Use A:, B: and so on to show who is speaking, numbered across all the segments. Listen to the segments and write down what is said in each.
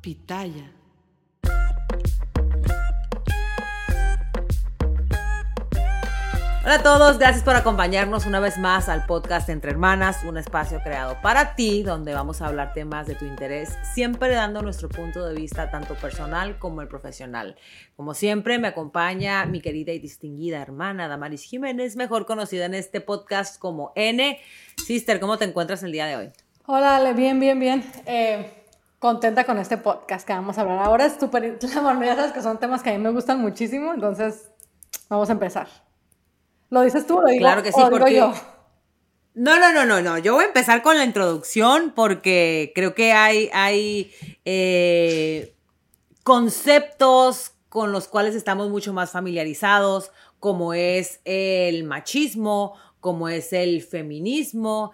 A: Pitaya. Hola a todos, gracias por acompañarnos una vez más al podcast Entre Hermanas, un espacio creado para ti donde vamos a hablar temas de tu interés, siempre dando nuestro punto de vista tanto personal como el profesional. Como siempre me acompaña mi querida y distinguida hermana Damaris Jiménez, mejor conocida en este podcast como N. Sister, ¿cómo te encuentras el día de hoy?
B: Hola, Ale, bien, bien, bien. Eh, contenta con este podcast que vamos a hablar ahora. Es súper, ya sabes que son temas que a mí me gustan muchísimo, entonces vamos a empezar. ¿Lo dices tú o lo digo,
A: claro que sí,
B: o digo yo?
A: No, no, no, no, no. Yo voy a empezar con la introducción porque creo que hay, hay eh, conceptos con los cuales estamos mucho más familiarizados, como es el machismo, como es el feminismo,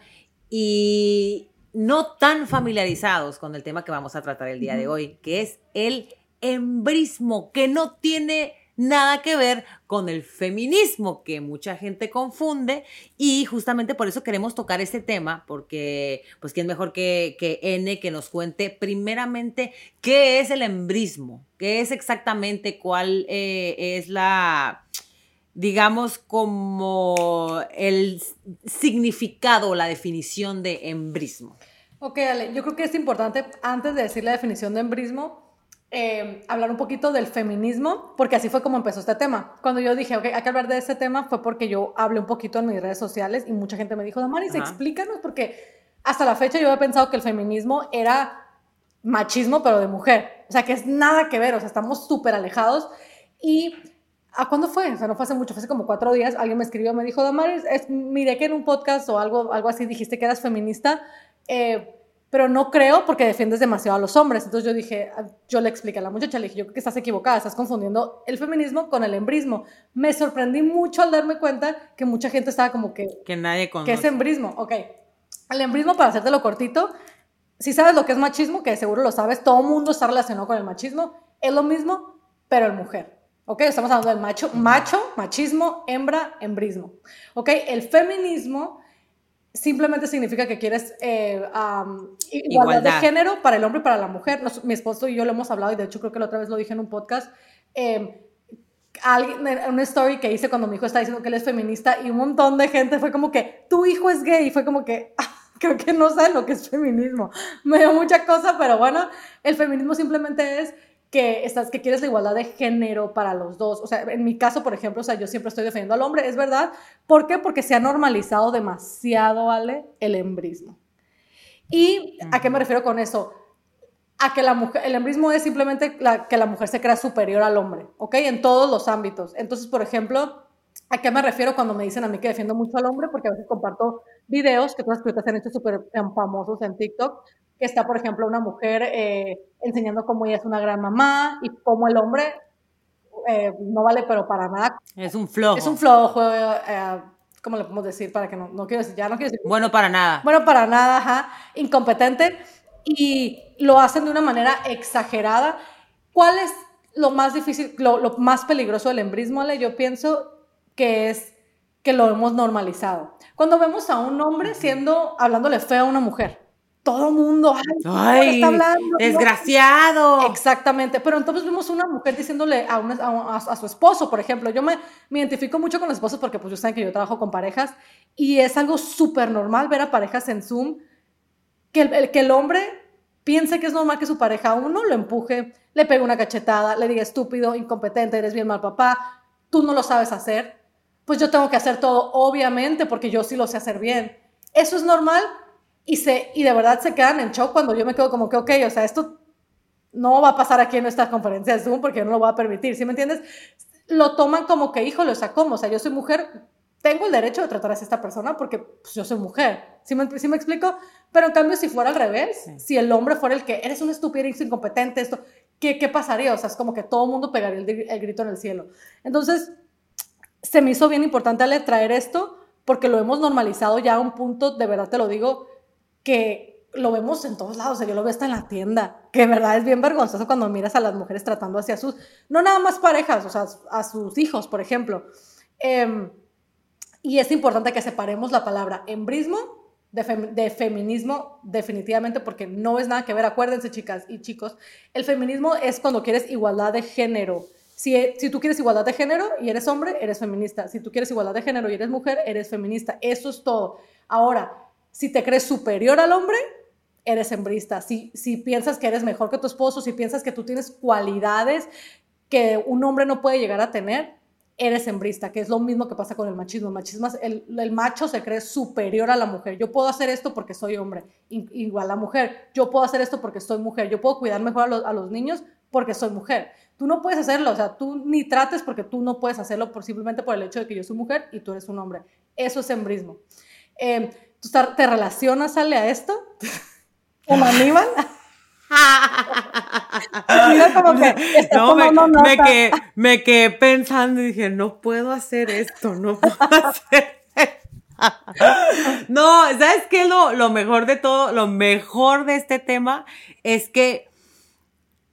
A: y no tan familiarizados con el tema que vamos a tratar el día de hoy, que es el embrismo, que no tiene nada que ver con el feminismo que mucha gente confunde. Y justamente por eso queremos tocar este tema porque pues quién mejor que, que N que nos cuente primeramente qué es el embrismo, qué es exactamente cuál eh, es la digamos como el significado o la definición de embrismo.
B: Ok, Ale, yo creo que es importante antes de decir la definición de embrismo eh, hablar un poquito del feminismo, porque así fue como empezó este tema. Cuando yo dije, ok, hay que hablar de este tema, fue porque yo hablé un poquito en mis redes sociales y mucha gente me dijo, Damaris, explícanos, porque hasta la fecha yo había pensado que el feminismo era machismo, pero de mujer. O sea, que es nada que ver, o sea, estamos súper alejados. Y ¿A cuándo fue? O sea, no fue hace mucho, fue hace como cuatro días. Alguien me escribió, me dijo, Damaris, es, miré que en un podcast o algo, algo así dijiste que eras feminista. Eh, pero no creo porque defiendes demasiado a los hombres. Entonces yo dije, ah, yo le expliqué a la muchacha, le dije, yo creo que estás equivocada, estás confundiendo el feminismo con el embrismo. Me sorprendí mucho al darme cuenta que mucha gente estaba como que...
A: Que nadie conoce.
B: ¿Qué es embrismo? Ok. El embrismo, para hacértelo cortito, si sabes lo que es machismo, que seguro lo sabes, todo mundo está relacionado con el machismo, es lo mismo, pero en mujer. ¿Ok? Estamos hablando del macho, macho, machismo, hembra, embrismo. ¿Ok? El feminismo simplemente significa que quieres eh, igualdad, de género para el hombre y para la mujer. mi esposo y yo lo hemos hablado y de hecho creo que la otra vez lo dije en un podcast. Eh, alguien, una story que hice cuando mi hijo estaba diciendo que él es feminista y un montón de gente fue como que tu hijo es gay y fue como que ah, creo que no saben lo que es feminismo. Me dio mucha cosa, pero bueno, el feminismo simplemente es que, estás, que quieres la igualdad de género para los dos. O sea, en mi caso, por ejemplo, o sea, yo siempre estoy defendiendo al hombre, es verdad. ¿Por qué? Porque se ha normalizado demasiado, ¿vale? El embrismo. ¿Y a qué me refiero con eso? A que la mujer, el embrismo es simplemente la, que la mujer se crea superior al hombre, ¿ok? En todos los ámbitos. Entonces, por ejemplo, ¿a qué me refiero cuando me dicen a mí que defiendo mucho al hombre? Porque a veces comparto videos que todas las se han hecho súper famosos en TikTok, que está, por ejemplo, una mujer eh, enseñando cómo ella es una gran mamá y cómo el hombre eh, no vale pero para nada.
A: Es un flojo.
B: Es un flojo, eh, ¿cómo le podemos decir? Para que no, no quiero decir, ya no quiero decir.
A: Bueno, para nada.
B: Bueno, para nada, ajá, incompetente y lo hacen de una manera exagerada. ¿Cuál es lo más difícil, lo, lo más peligroso del embrismo, Ale? Yo pienso que es que lo hemos normalizado. Cuando vemos a un hombre siendo, hablándole feo a una mujer, todo mundo,
A: ay, está hablando, desgraciado.
B: Exactamente, pero entonces vemos una mujer diciéndole a, a, su esposo, por ejemplo, yo me, me, identifico mucho con los esposos porque pues saben que yo trabajo con parejas y es algo súper normal ver a parejas en Zoom que el, que el hombre piense que es normal que su pareja uno lo empuje, le pegue una cachetada, le diga estúpido, incompetente, eres bien mal papá, tú no lo sabes hacer, pues yo tengo que hacer todo, obviamente, porque yo sí lo sé hacer bien. Eso es normal y, se, y de verdad se quedan en shock cuando yo me quedo como que, ok, o sea, esto no va a pasar aquí en nuestra conferencia de Zoom porque yo no lo voy a permitir, ¿sí me entiendes? Lo toman como que, híjole, o sea, ¿cómo? O sea, yo soy mujer, tengo el derecho de tratar a esta persona porque pues, yo soy mujer, ¿sí me, ¿sí me explico? Pero en cambio, si fuera al revés, si el hombre fuera el que, eres un estúpido, eres incompetente, esto, ¿qué, ¿qué pasaría? O sea, es como que todo el mundo pegaría el, el grito en el cielo. Entonces, se me hizo bien importante traer esto porque lo hemos normalizado ya a un punto, de verdad te lo digo, que lo vemos en todos lados, o sea, yo lo veo hasta en la tienda, que de verdad es bien vergonzoso cuando miras a las mujeres tratando hacia sus, no nada más parejas, o sea, a sus hijos, por ejemplo. Em, y es importante que separemos la palabra embrismo de, feminismo, definitivamente, porque no es nada que ver, acuérdense chicas y chicos, el feminismo es cuando quieres igualdad de género. Si, si tú quieres igualdad de género y eres hombre, eres feminista. Si tú quieres igualdad de género y eres mujer, eres feminista. Eso es todo. Ahora, si te crees superior al hombre, eres hembrista. Si, si piensas que eres mejor que tu esposo, si piensas que tú tienes cualidades que un hombre no puede llegar a tener, eres hembrista, que es lo mismo que pasa con el machismo. El, machismo el, el, macho se cree superior a la mujer. Yo puedo hacer esto porque soy hombre, igual la mujer. Yo puedo hacer esto porque soy mujer. Yo puedo cuidar mejor a, los niños porque soy mujer. Tú no puedes hacerlo, o sea, tú ni trates porque tú no puedes hacerlo por, simplemente por el hecho de que yo soy mujer y tú eres un hombre. Eso es hembrismo. Eh, ¿Tú te relacionas, sale a esto? ¿Como Aníbal?
A: me, quedé, me, quedé, pensando y dije, no puedo hacer esto, no puedo hacer No, ¿sabes qué? Lo, lo mejor de todo, lo mejor de este tema es que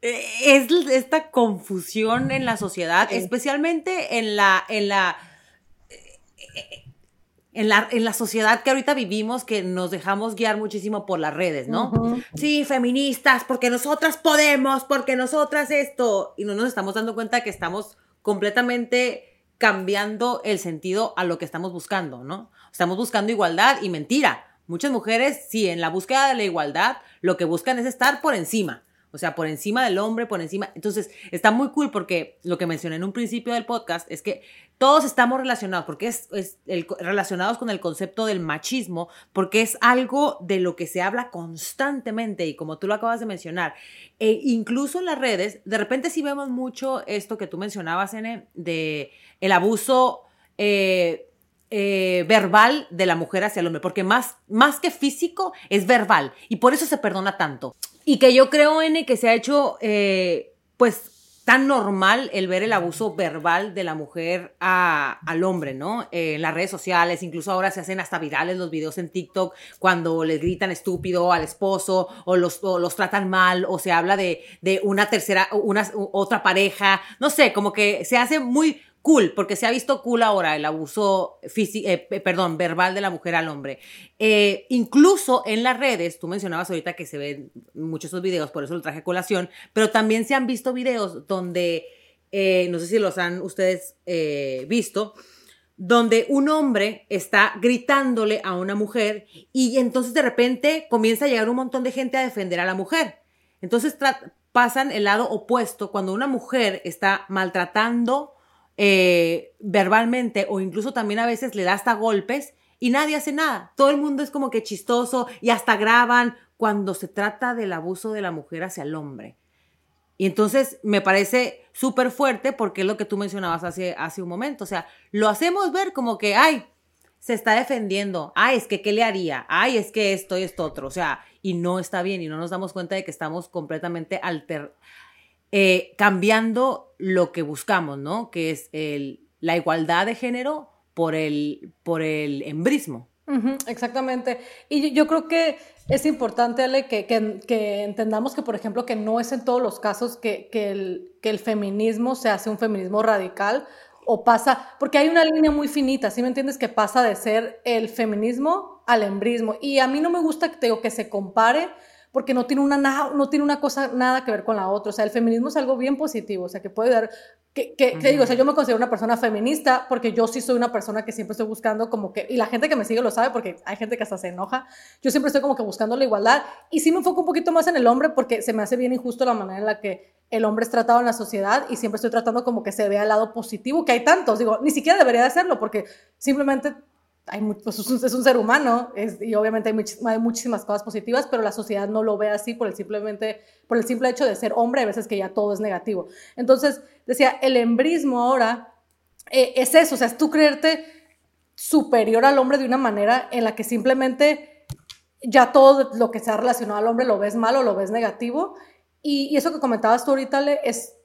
A: eh, es esta confusión en la sociedad, especialmente en la, en la en la, en la sociedad que ahorita vivimos, que nos dejamos guiar muchísimo por las redes, ¿no? Sí, feministas, porque nosotras podemos, porque nosotras esto, y no nos estamos dando cuenta que estamos completamente cambiando el sentido a lo que estamos buscando, ¿no? Estamos buscando igualdad y mentira. Muchas mujeres, sí, en la búsqueda de la igualdad, lo que buscan es estar por encima. O sea, por encima del hombre, por encima. Entonces, está muy cool porque lo que mencioné en un principio del podcast es que todos estamos relacionados, porque es, relacionados con el concepto del machismo, porque es algo de lo que se habla constantemente y como tú lo acabas de mencionar, e incluso en las redes, de repente sí vemos mucho esto que tú mencionabas, N, de el abuso. Eh, eh, verbal de la mujer hacia el hombre, porque más, más que físico es verbal y por eso se perdona tanto. Y que yo creo, N, que se ha hecho, eh, pues, tan normal el ver el abuso verbal de la mujer al hombre, ¿no? En las redes sociales, incluso ahora se hacen hasta virales los videos en TikTok cuando les gritan estúpido al esposo o los, los tratan mal o se habla de, de una tercera, una, otra pareja, no sé, como que se hace muy, cool, porque se ha visto cool ahora el abuso físico, eh, perdón, verbal de la mujer al hombre. Eh, incluso en las redes, tú mencionabas ahorita que se ven muchos esos videos, por eso lo traje colación, pero también se han visto videos donde, eh, no sé si los han ustedes visto, donde un hombre está gritándole a una mujer y entonces de repente comienza a llegar un montón de gente a defender a la mujer. Entonces pasan el lado opuesto cuando una mujer está maltratando eh, verbalmente o incluso también a veces le da hasta golpes y nadie hace nada. Todo el mundo es como que chistoso y hasta graban cuando se trata del abuso de la mujer hacia el hombre. Y entonces me parece súper fuerte porque es lo que tú mencionabas hace, hace un momento. O sea, lo hacemos ver como que, ay, se está defendiendo. Ay, es que, ¿qué le haría? Ay, es que esto y esto otro. O sea, y no está bien y no nos damos cuenta de que estamos completamente alter, eh, cambiando lo que buscamos, ¿no? Que es el, la igualdad de género por el, por el embrismo.
B: exactamente. Y yo, creo que es importante, Ale, que, entendamos que, por ejemplo, que no es en todos los casos que, que, el, que el feminismo se hace un feminismo radical o pasa, porque hay una línea muy finita, ¿sí me entiendes? Que pasa de ser el feminismo al embrismo. Y a mí no me gusta que, que se compare porque no tiene una, no tiene una cosa nada que ver con la otra. O sea, el feminismo es algo bien positivo, o sea, que puede dar, que, que, digo, o sea, yo me considero una persona feminista porque yo sí soy una persona que siempre estoy buscando como que, y la gente que me sigue lo sabe porque hay gente que hasta se enoja, yo siempre estoy como que buscando la igualdad y sí me enfoco un poquito más en el hombre porque se me hace bien injusto la manera en la que el hombre es tratado en la sociedad y siempre estoy tratando como que se vea el lado positivo, que hay tantos, digo, ni siquiera debería de hacerlo porque simplemente pues es, un, ser humano y obviamente hay, muchísimas cosas positivas, pero la sociedad no lo ve así por el, simplemente, por el simple hecho de ser hombre, a veces que ya todo es negativo. Entonces, decía, el embrismo ahora eh, es eso, o sea, es tú creerte superior al hombre de una manera en la que simplemente ya todo lo que se ha relacionado al hombre lo ves malo, lo ves negativo. Y, y eso que comentabas tú ahorita, Le, es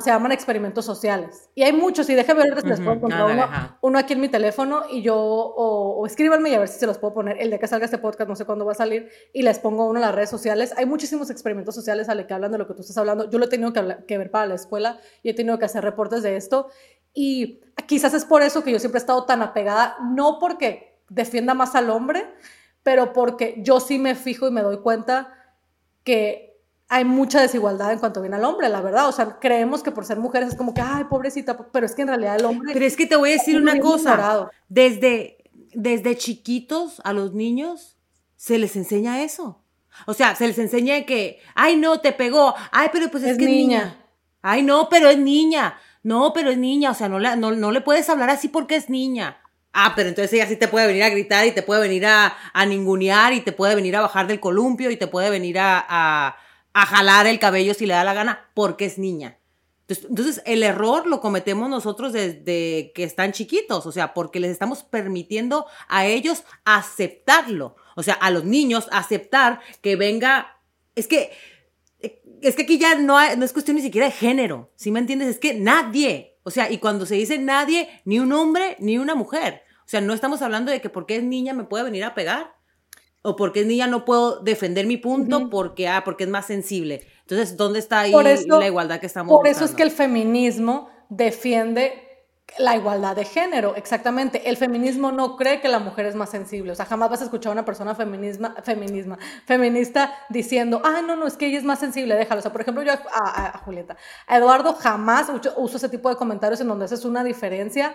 B: se llaman experimentos sociales. Y hay muchos, y déjenme ver si les puedo encontrar uno, aquí en mi teléfono y yo, o, escríbanme y a ver si se los puedo poner. El de que salga este podcast, no sé cuándo va a salir, y les pongo uno en las redes sociales. Hay muchísimos experimentos sociales a los que hablan de lo que tú estás hablando. Yo lo he tenido que, que ver para la escuela y he tenido que hacer reportes de esto. Y quizás es por eso que yo siempre he estado tan apegada, no porque defienda más al hombre, pero porque yo sí me fijo y me doy cuenta que hay mucha desigualdad en cuanto viene al hombre, la verdad. O sea, creemos que por ser mujeres es como que, ay, pobrecita, pero es que en realidad el hombre...
A: Pero es que te voy a decir una cosa. Desde, desde chiquitos a los niños se les enseña eso. O sea, se les enseña que, ay, no, te pegó. Ay, pero pues es, que es niña. Ay, no, pero es niña. No, pero es niña. O sea, no, no, no le puedes hablar así porque es niña. Ah, pero entonces ella sí te puede venir a gritar y te puede venir a, a ningunear y te puede venir a bajar del columpio y te puede venir a, a, a jalar el cabello si le da la gana porque es niña. Entonces, el error lo cometemos nosotros desde que están chiquitos, o sea, porque les estamos permitiendo a ellos aceptarlo, o sea, a los niños aceptar que venga, es que, es que aquí ya no, no es cuestión ni siquiera de género, ¿sí me entiendes? Es que nadie, o sea, y cuando se dice nadie, ni un hombre ni una mujer, o sea, no estamos hablando de que porque es niña me puede venir a pegar, o porque es niña no puedo defender mi punto porque, ah, porque es más sensible. Entonces, ¿dónde está ahí la igualdad que estamos
B: Por eso es que el feminismo defiende la igualdad de género, exactamente. El feminismo no cree que la mujer es más sensible. O sea, jamás vas a escuchar a una persona feminisma, feminisma, feminista diciendo, ah, no, no, es que ella es más sensible, déjalo. O sea, por ejemplo, yo a, Julieta, a Eduardo jamás uso, ese tipo de comentarios en donde haces una diferencia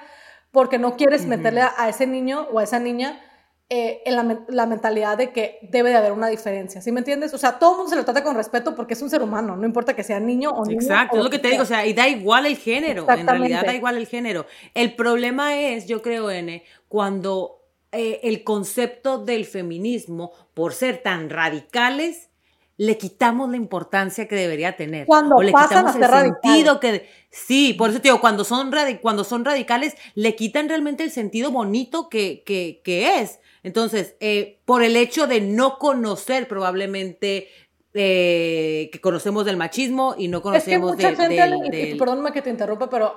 B: porque no quieres meterle a ese niño o a esa niña eh, en la, mentalidad de que debe de haber una diferencia, ¿sí me entiendes? O sea, todo el mundo se lo trata con respeto porque es un ser humano, no importa que sea niño o niña.
A: Exacto, es lo que te digo, o sea, y da igual el género, en realidad da igual el género. El problema es, yo creo, N, cuando eh, el concepto del feminismo, por ser tan radicales, le quitamos la importancia que debería tener.
B: Cuando
A: o le
B: pasan quitamos el sentido
A: que sí, por eso te digo, cuando son cuando son radicales le quitan realmente el sentido bonito que, que, que es. Entonces, eh, por el hecho de no conocer probablemente eh, que conocemos del machismo y no conocemos
B: es que mucha gente, Perdóname que te interrumpa, pero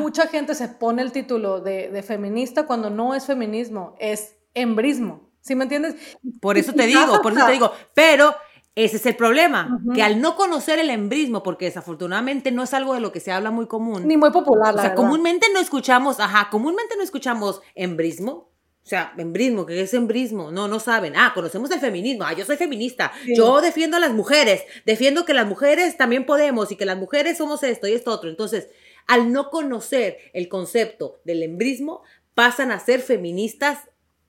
B: mucha gente se pone el título de, feminista cuando no es feminismo, es embrismo. ¿Sí me entiendes?
A: Por eso te digo, por eso te digo. Pero ese es el problema, que al no conocer el embrismo, porque desafortunadamente no es algo de lo que se habla muy común.
B: Ni muy popular,
A: la O sea, comúnmente no escuchamos, ajá, comúnmente no escuchamos embrismo. O sea, embrismo, ¿qué es embrismo? No, no saben. Ah, conocemos el feminismo. Ah, yo soy feminista. Yo defiendo a las mujeres. Defiendo que las mujeres también podemos y que las mujeres somos esto y esto otro. Entonces, al no conocer el concepto del embrismo, pasan a ser feministas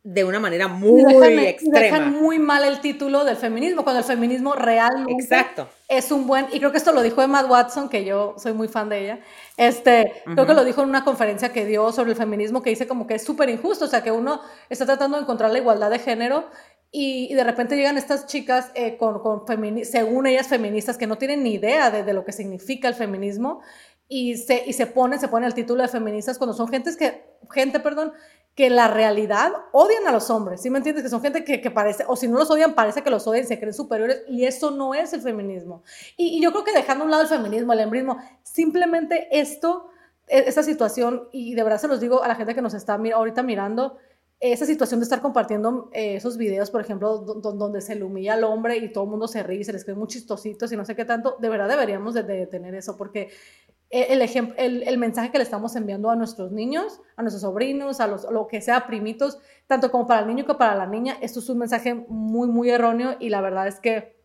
A: de una manera muy extrema.
B: dejan muy mal el título del feminismo, cuando el feminismo realmente
A: Exacto.
B: Es un buen, y creo que esto lo dijo Emma Watson, que yo soy muy fan de ella, este, creo que lo dijo en una conferencia que dio sobre el feminismo, que dice como que es súper injusto, o sea, que uno está tratando de encontrar la igualdad de género y, de repente llegan estas chicas eh, con, con según ellas feministas, que no tienen ni idea de, de lo que significa el feminismo, y se, y se ponen, se pone el título de feministas cuando son gentes que, gente, perdón, que en la realidad odian a los hombres, ¿sí me entiendes? Que son gente que, parece, o si no los odian, parece que los odian, se creen superiores, y eso no es el feminismo. Y, yo creo que dejando a un lado el feminismo, el embrismo, simplemente esto, e, esta situación, y de verdad se los digo a la gente que nos está ahorita mirando, esa situación de estar compartiendo eh, esos videos, por ejemplo, donde se le humilla al hombre y todo el mundo se ríe se les cree muy chistositos y no sé qué tanto, de verdad deberíamos de, de detener eso, porque el, el, el, mensaje que le estamos enviando a nuestros niños, a nuestros sobrinos, a los, lo que sea, primitos, tanto como para el niño como para la niña, esto es un mensaje muy, muy erróneo y la verdad es que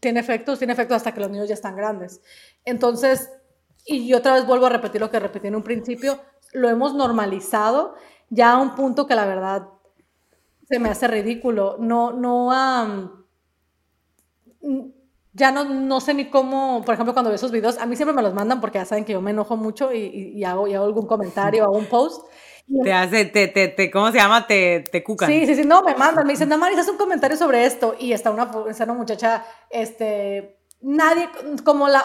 B: tiene efectos, tiene efectos hasta que los niños ya están grandes. Entonces, y yo otra vez vuelvo a repetir lo que repetí en un principio, lo hemos normalizado ya a un punto que la verdad se me hace ridículo. No, no, ya no, no sé ni cómo, por ejemplo, cuando veo esos videos, a mí siempre me los mandan porque ya saben que yo me enojo mucho y, y, hago, y hago, algún comentario, hago un post.
A: Te hace, te, te, te, ¿cómo se llama? Te, te cucan.
B: Sí, sí, sí, no, me mandan, me dicen, Damaris, haz un comentario sobre esto. Y está una, está una muchacha, este, nadie, como la,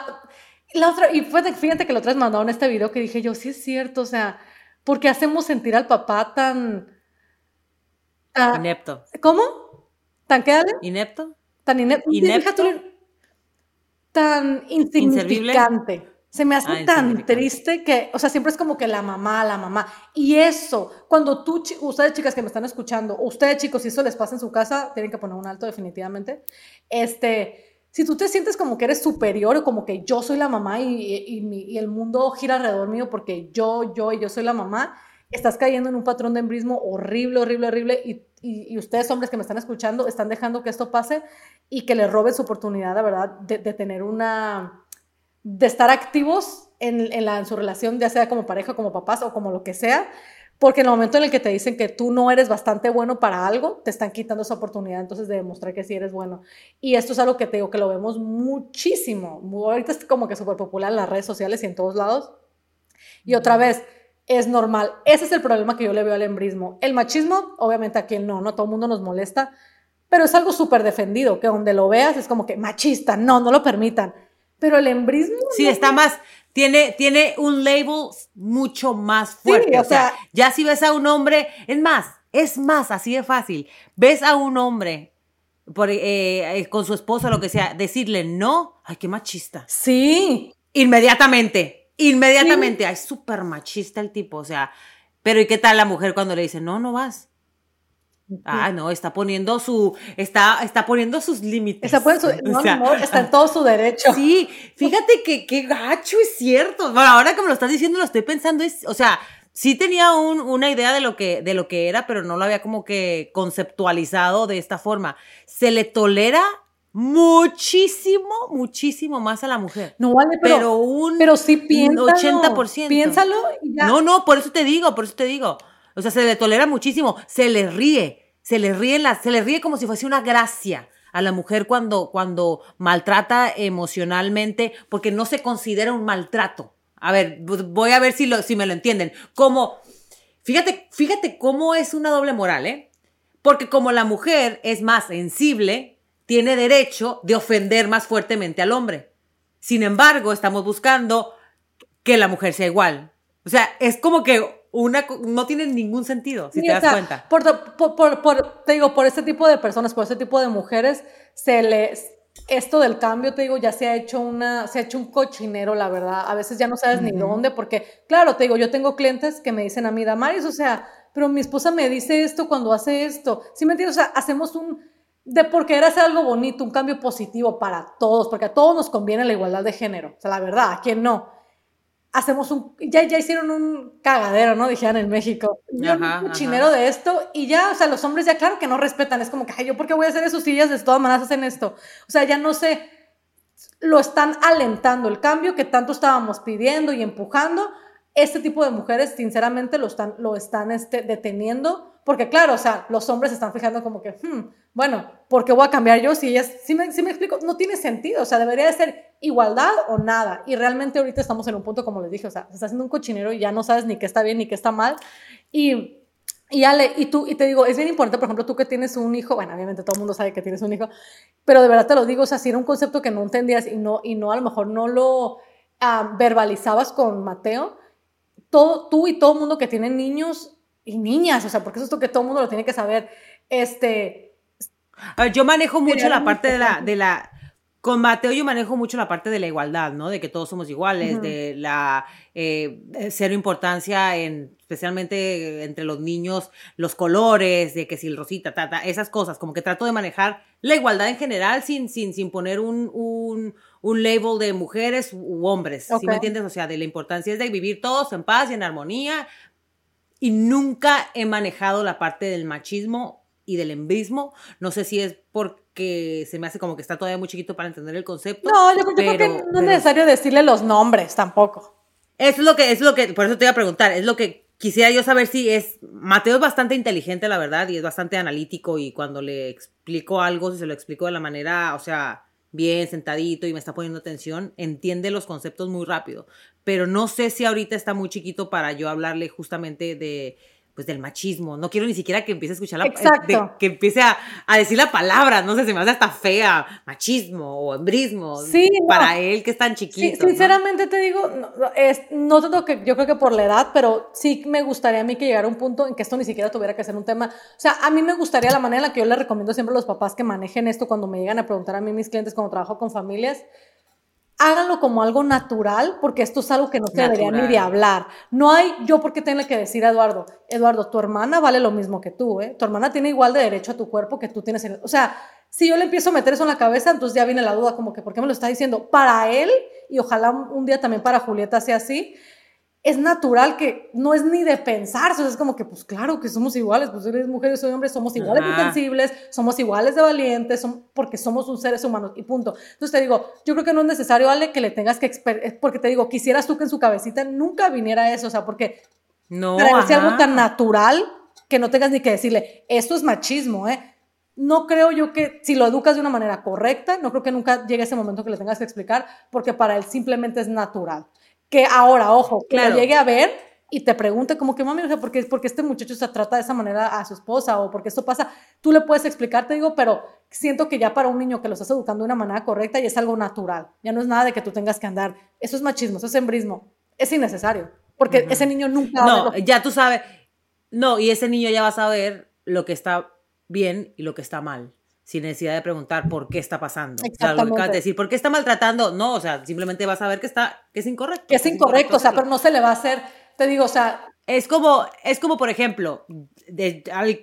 B: la otra, y fíjate que la otra vez mandaron este video que dije yo, sí es cierto, o sea, ¿por qué hacemos sentir al papá tan...
A: inepto.
B: ¿Cómo? ¿Tan qué,
A: Inepto.
B: Tan inepto. Inepto tan insignificante. Se me hace ah, tan triste que, o sea, siempre es como que la mamá, la mamá. Y eso, cuando tú, ustedes chicas que me están escuchando, ustedes chicos, si eso les pasa en su casa, tienen que poner un alto definitivamente. Este, si tú te sientes como que eres superior o como que yo soy la mamá y, y, el mundo gira alrededor mío porque yo, yo y yo soy la mamá, estás cayendo en un patrón de embrismo horrible, horrible, horrible, y, y, ustedes, hombres que me están escuchando, están dejando que esto pase y que les roben su oportunidad, la verdad, de, de tener una, de estar activos en, en, la, en su relación, ya sea como pareja, como papás o como lo que sea, porque en el momento en el que te dicen que tú no eres bastante bueno para algo, te están quitando esa oportunidad entonces de demostrar que sí eres bueno. Y esto es algo que te digo que lo vemos muchísimo. Ahorita es como que súper popular en las redes sociales y en todos lados. Y otra vez, es normal. Ese es el problema que yo le veo al embrismo. El machismo, obviamente a quien no, no todo el mundo nos molesta, pero es algo súper defendido, que donde lo veas es como que machista, no, no lo permitan. Pero el embrismo...
A: Sí, está más, tiene, tiene un label mucho más fuerte. o, sea, ya si ves a un hombre, es más, es más, así de fácil. Ves a un hombre por, eh, eh, con su esposa, lo que sea, decirle no, ay, qué machista.
B: Sí.
A: Inmediatamente, inmediatamente, ay, súper machista el tipo, o sea, pero ¿y qué tal la mujer cuando le dice, no, no vas? Ah, no, está poniendo su, está, está poniendo sus límites.
B: Está, no, no, está en todo su derecho.
A: Sí, fíjate que qué gacho es cierto. Bueno, ahora que me lo estás diciendo, lo estoy pensando, es, o sea, sí tenía un, una idea de lo, que, de lo que era, pero no lo había como que conceptualizado de esta forma. Se le tolera muchísimo, muchísimo más a la mujer.
B: No vale, pero, pero un pero sí piénsalo,
A: 80%.
B: Piénsalo y ya.
A: No, no, por eso te digo, por eso te digo. O sea, se le tolera muchísimo, se le ríe, se le ríe, la, se le ríe como si fuese una gracia a la mujer cuando, cuando maltrata emocionalmente, porque no se considera un maltrato. A ver, voy a ver si, lo, si me lo entienden. Como, fíjate, fíjate cómo es una doble moral, ¿eh? Porque como la mujer es más sensible, tiene derecho de ofender más fuertemente al hombre. Sin embargo, estamos buscando que la mujer sea igual. O sea, es como que una, no tiene ningún sentido, si te das cuenta.
B: Por, te digo, por este tipo de personas, por este tipo de mujeres, se les, esto del cambio, te digo, ya se ha hecho una, se ha hecho un cochinero, la verdad. A veces ya no sabes ni dónde, porque, claro, te digo, yo tengo clientes que me dicen a mí, Damaris, o sea, pero mi esposa me dice esto cuando hace esto. ¿Sí me entiendes? O sea, hacemos un, de por querer hacer algo bonito, un cambio positivo para todos, porque a todos nos conviene la igualdad de género. O sea, la verdad, ¿a quién no? hacemos un, ya, ya hicieron un cagadero, ¿no? Dijeron en México. un chinero de esto y ya, o sea, los hombres ya claro que no respetan, es como que, ay, yo por qué voy a hacer eso si ellas de todas maneras hacen esto. O sea, ya no sé, lo están alentando el cambio que tanto estábamos pidiendo y empujando. Este tipo de mujeres, sinceramente, lo están, lo están este, deteniendo porque claro, o sea, los hombres se están fijando como que, hmm, bueno, ¿por qué voy a cambiar yo si ellas, si me, si me explico, no tiene sentido, o sea, debería de ser igualdad o nada. Y realmente ahorita estamos en un punto, como les dije, o sea, se está haciendo un cochinero y ya no sabes ni qué está bien ni qué está mal. Y, y Ale, y tú, y te digo, es bien importante, por ejemplo, tú que tienes un hijo, bueno, obviamente todo el mundo sabe que tienes un hijo, pero de verdad te lo digo, o sea, si era un concepto que no entendías y no, y no a lo mejor no lo ah, verbalizabas con Mateo, todo, tú y todo el mundo que tiene niños y niñas, o sea, porque eso es lo que todo el mundo lo tiene que saber. Este.
A: A ver, yo manejo mucho la parte de la, de la. Con Mateo yo manejo mucho la parte de la igualdad, ¿no? De que todos somos iguales, de la eh, cero importancia en, especialmente entre los niños, los colores, de que si el rosita, tata, esas cosas, como que trato de manejar la igualdad en general sin, sin, sin poner un, un, un label de mujeres u hombres, ¿sí me entiendes? O sea, de la importancia es de vivir todos en paz y en armonía, y nunca he manejado la parte del machismo y del embrismo. No sé si es porque se me hace como que está todavía muy chiquito para entender el concepto.
B: No, yo, creo que no es necesario decirle los nombres tampoco.
A: Es lo que, es lo que, por eso te iba a preguntar, es lo que quisiera yo saber si es, Mateo es bastante inteligente, la verdad, y es bastante analítico, y cuando le explico algo, si se lo explico de la manera, o sea, bien sentadito y me está poniendo atención, entiende los conceptos muy rápido. Pero no sé si ahorita está muy chiquito para yo hablarle justamente de pues del machismo. No quiero ni siquiera que empiece a escuchar la
B: Exacto.
A: que empiece a, decir la palabra, no sé, se me hace hasta fea, machismo o embrismo.
B: Sí,
A: para él que es tan chiquito.
B: Sí, sinceramente te digo, no, es, no tanto que yo creo que por la edad, pero sí me gustaría a mí que llegara un punto en que esto ni siquiera tuviera que ser un tema. O sea, a mí me gustaría la manera en la que yo le recomiendo siempre a los papás que manejen esto cuando me llegan a preguntar a mí mis clientes cuando trabajo con familias háganlo como algo natural, porque esto es algo que no se debería ni de hablar. No hay yo por qué tengo que decir a Eduardo, Eduardo, tu hermana vale lo mismo que tú, ¿eh? Tu hermana tiene igual de derecho a tu cuerpo que tú tienes. En... O sea, si yo le empiezo a meter eso en la cabeza, entonces ya viene la duda como que, ¿por qué me lo está diciendo? Para él, y ojalá un día también para Julieta sea así, es natural que no es ni de pensar, sea, es como que, pues claro que somos iguales, pues eres mujer, yo soy hombre, somos iguales de sensibles, somos iguales de valientes, son, porque somos un seres humanos y punto. Entonces te digo, yo creo que no es necesario, Ale, que le tengas que, porque te digo, quisieras tú que en su cabecita nunca viniera eso, o sea, porque no, parece algo tan natural que no tengas ni que decirle, esto es machismo, ¿eh? No creo yo que si lo educas de una manera correcta, no creo que nunca llegue ese momento que le tengas que explicar, porque para él simplemente es natural que ahora, ojo, que lo llegue a ver y te pregunte como que, mami, o sea, ¿por qué, este muchacho se trata de esa manera a su esposa o porque esto pasa? Tú le puedes explicar, te digo, pero siento que ya para un niño que lo estás educando de una manera correcta ya es algo natural. Ya no es nada de que tú tengas que andar. Eso es machismo, eso es embrismo. Es innecesario, porque ese niño nunca...
A: No, ya tú sabes. No, y ese niño ya va a saber lo que está bien y lo que está mal sin necesidad de preguntar por qué está pasando. O sea, lo que decir, ¿por qué está maltratando? No, o sea, simplemente vas a ver que está, que es incorrecto.
B: Que es, incorrecto, o sea, pero no se le va a hacer, te digo, o sea...
A: Es como, es como por ejemplo,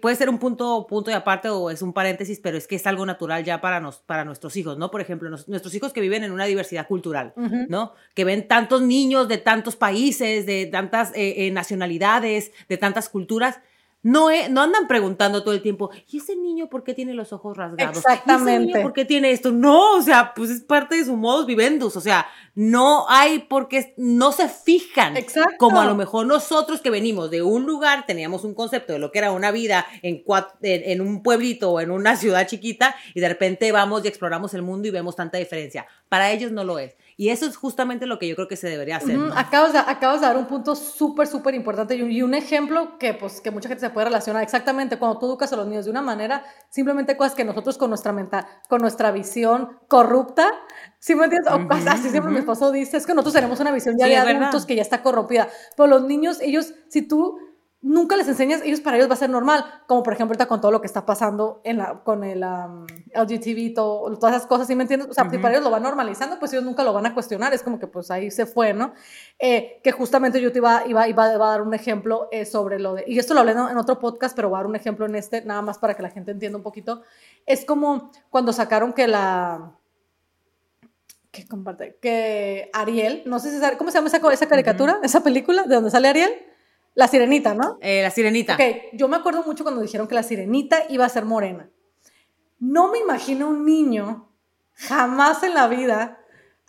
A: puede ser un punto, punto y aparte o es un paréntesis, pero es que es algo natural ya para, nos, para nuestros hijos, ¿no? Por ejemplo, nuestros hijos que viven en una diversidad cultural, ¿no? Que ven tantos niños de tantos países, de tantas eh, eh, nacionalidades, de tantas culturas, no, no andan preguntando todo el tiempo, ¿y ese niño por qué tiene los ojos rasgados? Exactamente. ¿Y ese niño por qué tiene esto? No, o sea, pues es parte de su modus vivendus, o sea, no hay porque no se fijan. Exacto. Como a lo mejor nosotros que venimos de un lugar, teníamos un concepto de lo que era una vida en, en un pueblito o en una ciudad chiquita y de repente vamos y exploramos el mundo y vemos tanta diferencia. Para ellos no lo es. Y eso es justamente lo que yo creo que se debería hacer.
B: acabas, de, acabas, de, dar un punto súper, súper importante y un, ejemplo que, pues, que mucha gente se puede relacionar. Exactamente, cuando tú educas a los niños de una manera, simplemente cosas que nosotros con nuestra, mental, con nuestra visión corrupta, ¿sí me entiendes? O así siempre mi esposo dice, es que nosotros tenemos una visión ya de adultos que ya está corrompida. Pero los niños, ellos, si tú nunca les enseñas, ellos para ellos va a ser normal, como por ejemplo ahorita con todo lo que está pasando en la, con el um, LGTB, todo, todas esas cosas, ¿sí me entiendes? O sea, si para ellos lo van normalizando, pues ellos nunca lo van a cuestionar, es como que pues ahí se fue, ¿no? Eh, que justamente yo te iba, iba, iba, a dar un ejemplo eh, sobre lo de, y esto lo hablé en otro podcast, pero voy a dar un ejemplo en este, nada más para que la gente entienda un poquito, es como cuando sacaron que la... Que comparte, que Ariel, no sé si sabe, ¿cómo se llama esa, esa caricatura, esa película de donde sale Ariel? La sirenita, ¿no?
A: Eh, la sirenita.
B: Ok, yo me acuerdo mucho cuando dijeron que la sirenita iba a ser morena. No me imagino un niño jamás en la vida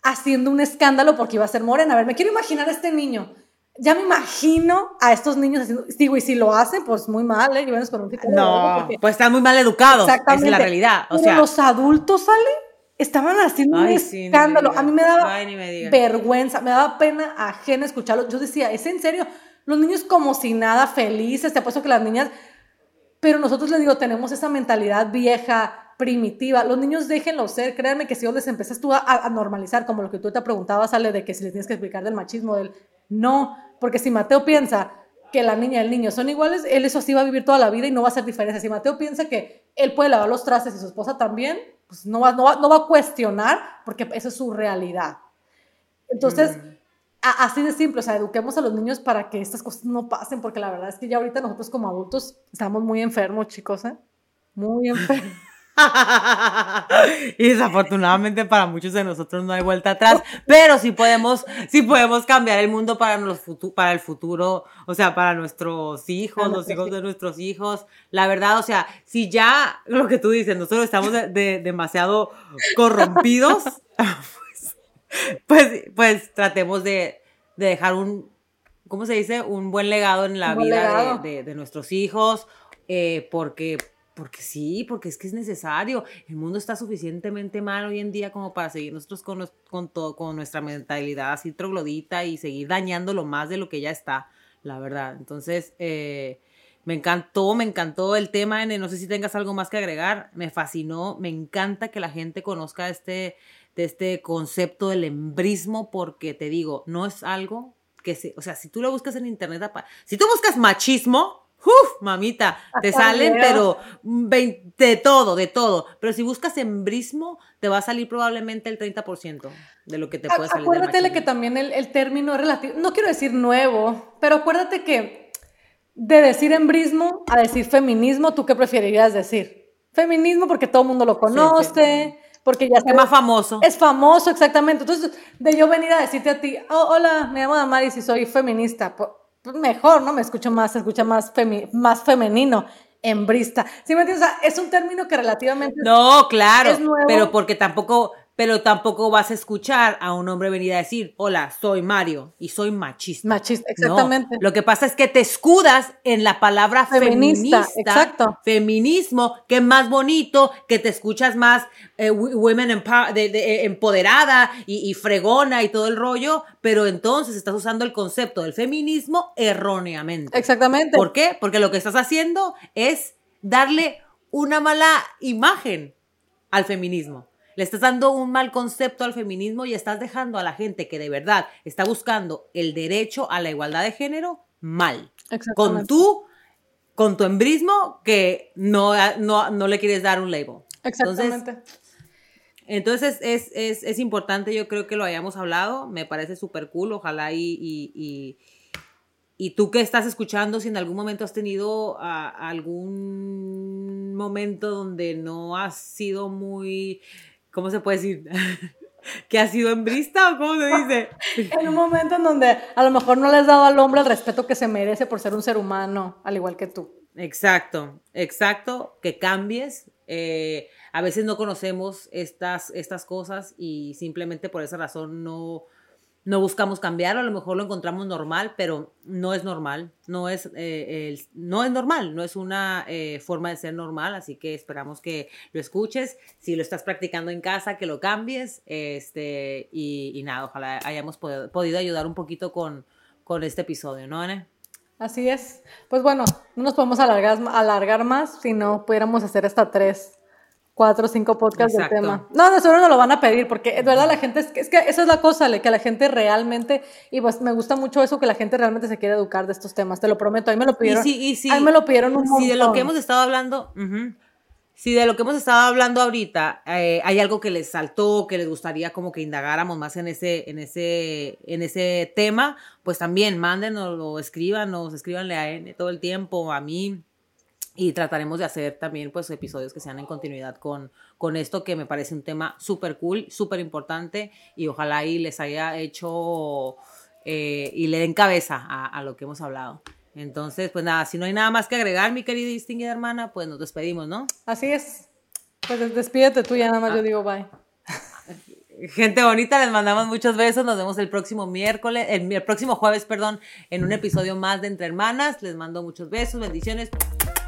B: haciendo un escándalo porque iba a ser morena. A ver, me quiero imaginar a este niño. Ya me imagino a estos niños haciendo, digo, y si lo hacen, pues muy mal, ¿eh? con un tipo
A: no, pues están muy mal educados, Exactamente. es la realidad. O sea,
B: los adultos, ¿sale? Estaban haciendo un escándalo. a mí me daba vergüenza, me daba pena ajena escucharlo. Yo decía, ¿es en serio? Los niños como si nada, felices, te apuesto que las niñas, pero nosotros les digo, tenemos esa mentalidad vieja, primitiva. Los niños déjenlo ser, créanme que si vos les empiezas tú a, normalizar, como lo que tú te preguntabas, sale de que si les tienes que explicar del machismo, del no, porque si Mateo piensa que la niña y el niño son iguales, él eso así va a vivir toda la vida y no va a hacer diferencia. Si Mateo piensa que él puede lavar los trastes y su esposa también, pues no va, no va, no va a cuestionar porque esa es su realidad. Entonces, mm así de simple, o sea, eduquemos a los niños para que estas cosas no pasen, porque la verdad es que ya ahorita nosotros como adultos estamos muy enfermos, chicos, ¿eh? Muy enfermos.
A: y desafortunadamente para muchos de nosotros no hay vuelta atrás, pero sí podemos, sí podemos cambiar el mundo para, los para el futuro, o sea, para nuestros hijos, los hijos de nuestros hijos. La verdad, o sea, si ya lo que tú dices, nosotros estamos de, demasiado corrompidos, pues, pues tratemos de, dejar un, ¿cómo se dice? Un buen legado en la vida de, nuestros hijos, eh, porque, porque sí, porque es que es necesario. El mundo está suficientemente mal hoy en día como para seguir nosotros con, con, todo, con nuestra mentalidad así troglodita y seguir dañándolo más de lo que ya está, la verdad. Entonces, eh, me encantó, me encantó el tema, no sé si tengas algo más que agregar, me fascinó, me encanta que la gente conozca este, de este concepto del embrismo, porque te digo, no es algo que se, o sea, si tú lo buscas en internet, si tú buscas machismo, ¡Uf, mamita! Te salen, pero de todo, de todo. Pero si buscas embrismo, te va a salir probablemente el 30% de lo que te puede salir.
B: Acuérdate que también el, el, término es relativo, no quiero decir nuevo, pero acuérdate que de decir embrismo a decir feminismo, ¿tú qué preferirías decir? Feminismo porque todo el mundo lo conoce, porque ya
A: es más famoso.
B: Es famoso, exactamente. Entonces, de yo venir a decirte a ti, oh, hola, me llamo Damaris y soy feminista, pues, mejor, ¿no? Me escucho más, se escucha más, más femenino hembrista. ¿Sí me entiendes? O sea, es un término que relativamente.
A: No, claro. Es nuevo. Pero porque tampoco, pero tampoco vas a escuchar a un hombre venir a decir, hola, soy Mario y soy machista.
B: Machista, exactamente.
A: Lo que pasa es que te escudas en la palabra feminista, exacto. feminismo, que es más bonito, que te escuchas más eh, women eh, empoderada y, y, fregona y todo el rollo, pero entonces estás usando el concepto del feminismo erróneamente.
B: Exactamente.
A: ¿Por qué? Porque lo que estás haciendo es darle una mala imagen al feminismo. Le estás dando un mal concepto al feminismo y estás dejando a la gente que de verdad está buscando el derecho a la igualdad de género mal. Con tu, con tu embrismo que no, no, le quieres dar un label.
B: Exactamente.
A: Entonces, es, importante, yo creo que lo hayamos hablado, me parece súper cool, ojalá y, y, y, tú que estás escuchando, si en algún momento has tenido algún momento donde no has sido muy ¿cómo se puede decir? ¿Que ha sido embrista o cómo se dice?
B: en un momento en donde a lo mejor no le has dado al hombre el respeto que se merece por ser un ser humano, al igual que tú.
A: Exacto, exacto, que cambies. Eh, a veces no conocemos estas, estas cosas y simplemente por esa razón no, no buscamos cambiarlo, a lo mejor lo encontramos normal, pero no es normal, no es, eh, no es normal, no es una eh, forma de ser normal, así que esperamos que lo escuches, si lo estás practicando en casa, que lo cambies, este, y, nada, ojalá hayamos podido, ayudar un poquito con, con este episodio, ¿no, Ana?
B: Así es. Pues bueno, no nos podemos alargar, alargar más si no pudiéramos hacer hasta tres cuatro o cinco podcasts del tema. No, no, seguro no lo van a pedir, porque de verdad la gente, es que, es que esa es la cosa, que la gente realmente, y pues me gusta mucho eso, que la gente realmente se quiere educar de estos temas, te lo prometo, ahí me lo pidieron.
A: Y sí,
B: Ahí me lo pidieron un montón.
A: Si de lo que hemos estado hablando, si de lo que hemos estado hablando ahorita eh, hay algo que les saltó, que les gustaría como que indagáramos más en ese, en ese, en ese tema, pues también mándenos o escríbanos, escríbanle a él todo el tiempo, a mí, y trataremos de hacer también pues episodios que sean en continuidad con, con esto que me parece un tema súper cool, súper importante y ojalá y les haya hecho eh, y le den cabeza a, lo que hemos hablado. Entonces, pues nada, si no hay nada más que agregar, mi querida y distinguida hermana, pues nos despedimos, ¿no?
B: Así es. Pues despídete tú ya nada más, yo digo bye.
A: Gente bonita, les mandamos muchos besos. Nos vemos el próximo miércoles, el, el próximo jueves, perdón, en un episodio más de Entre Hermanas. Les mando muchos besos, bendiciones.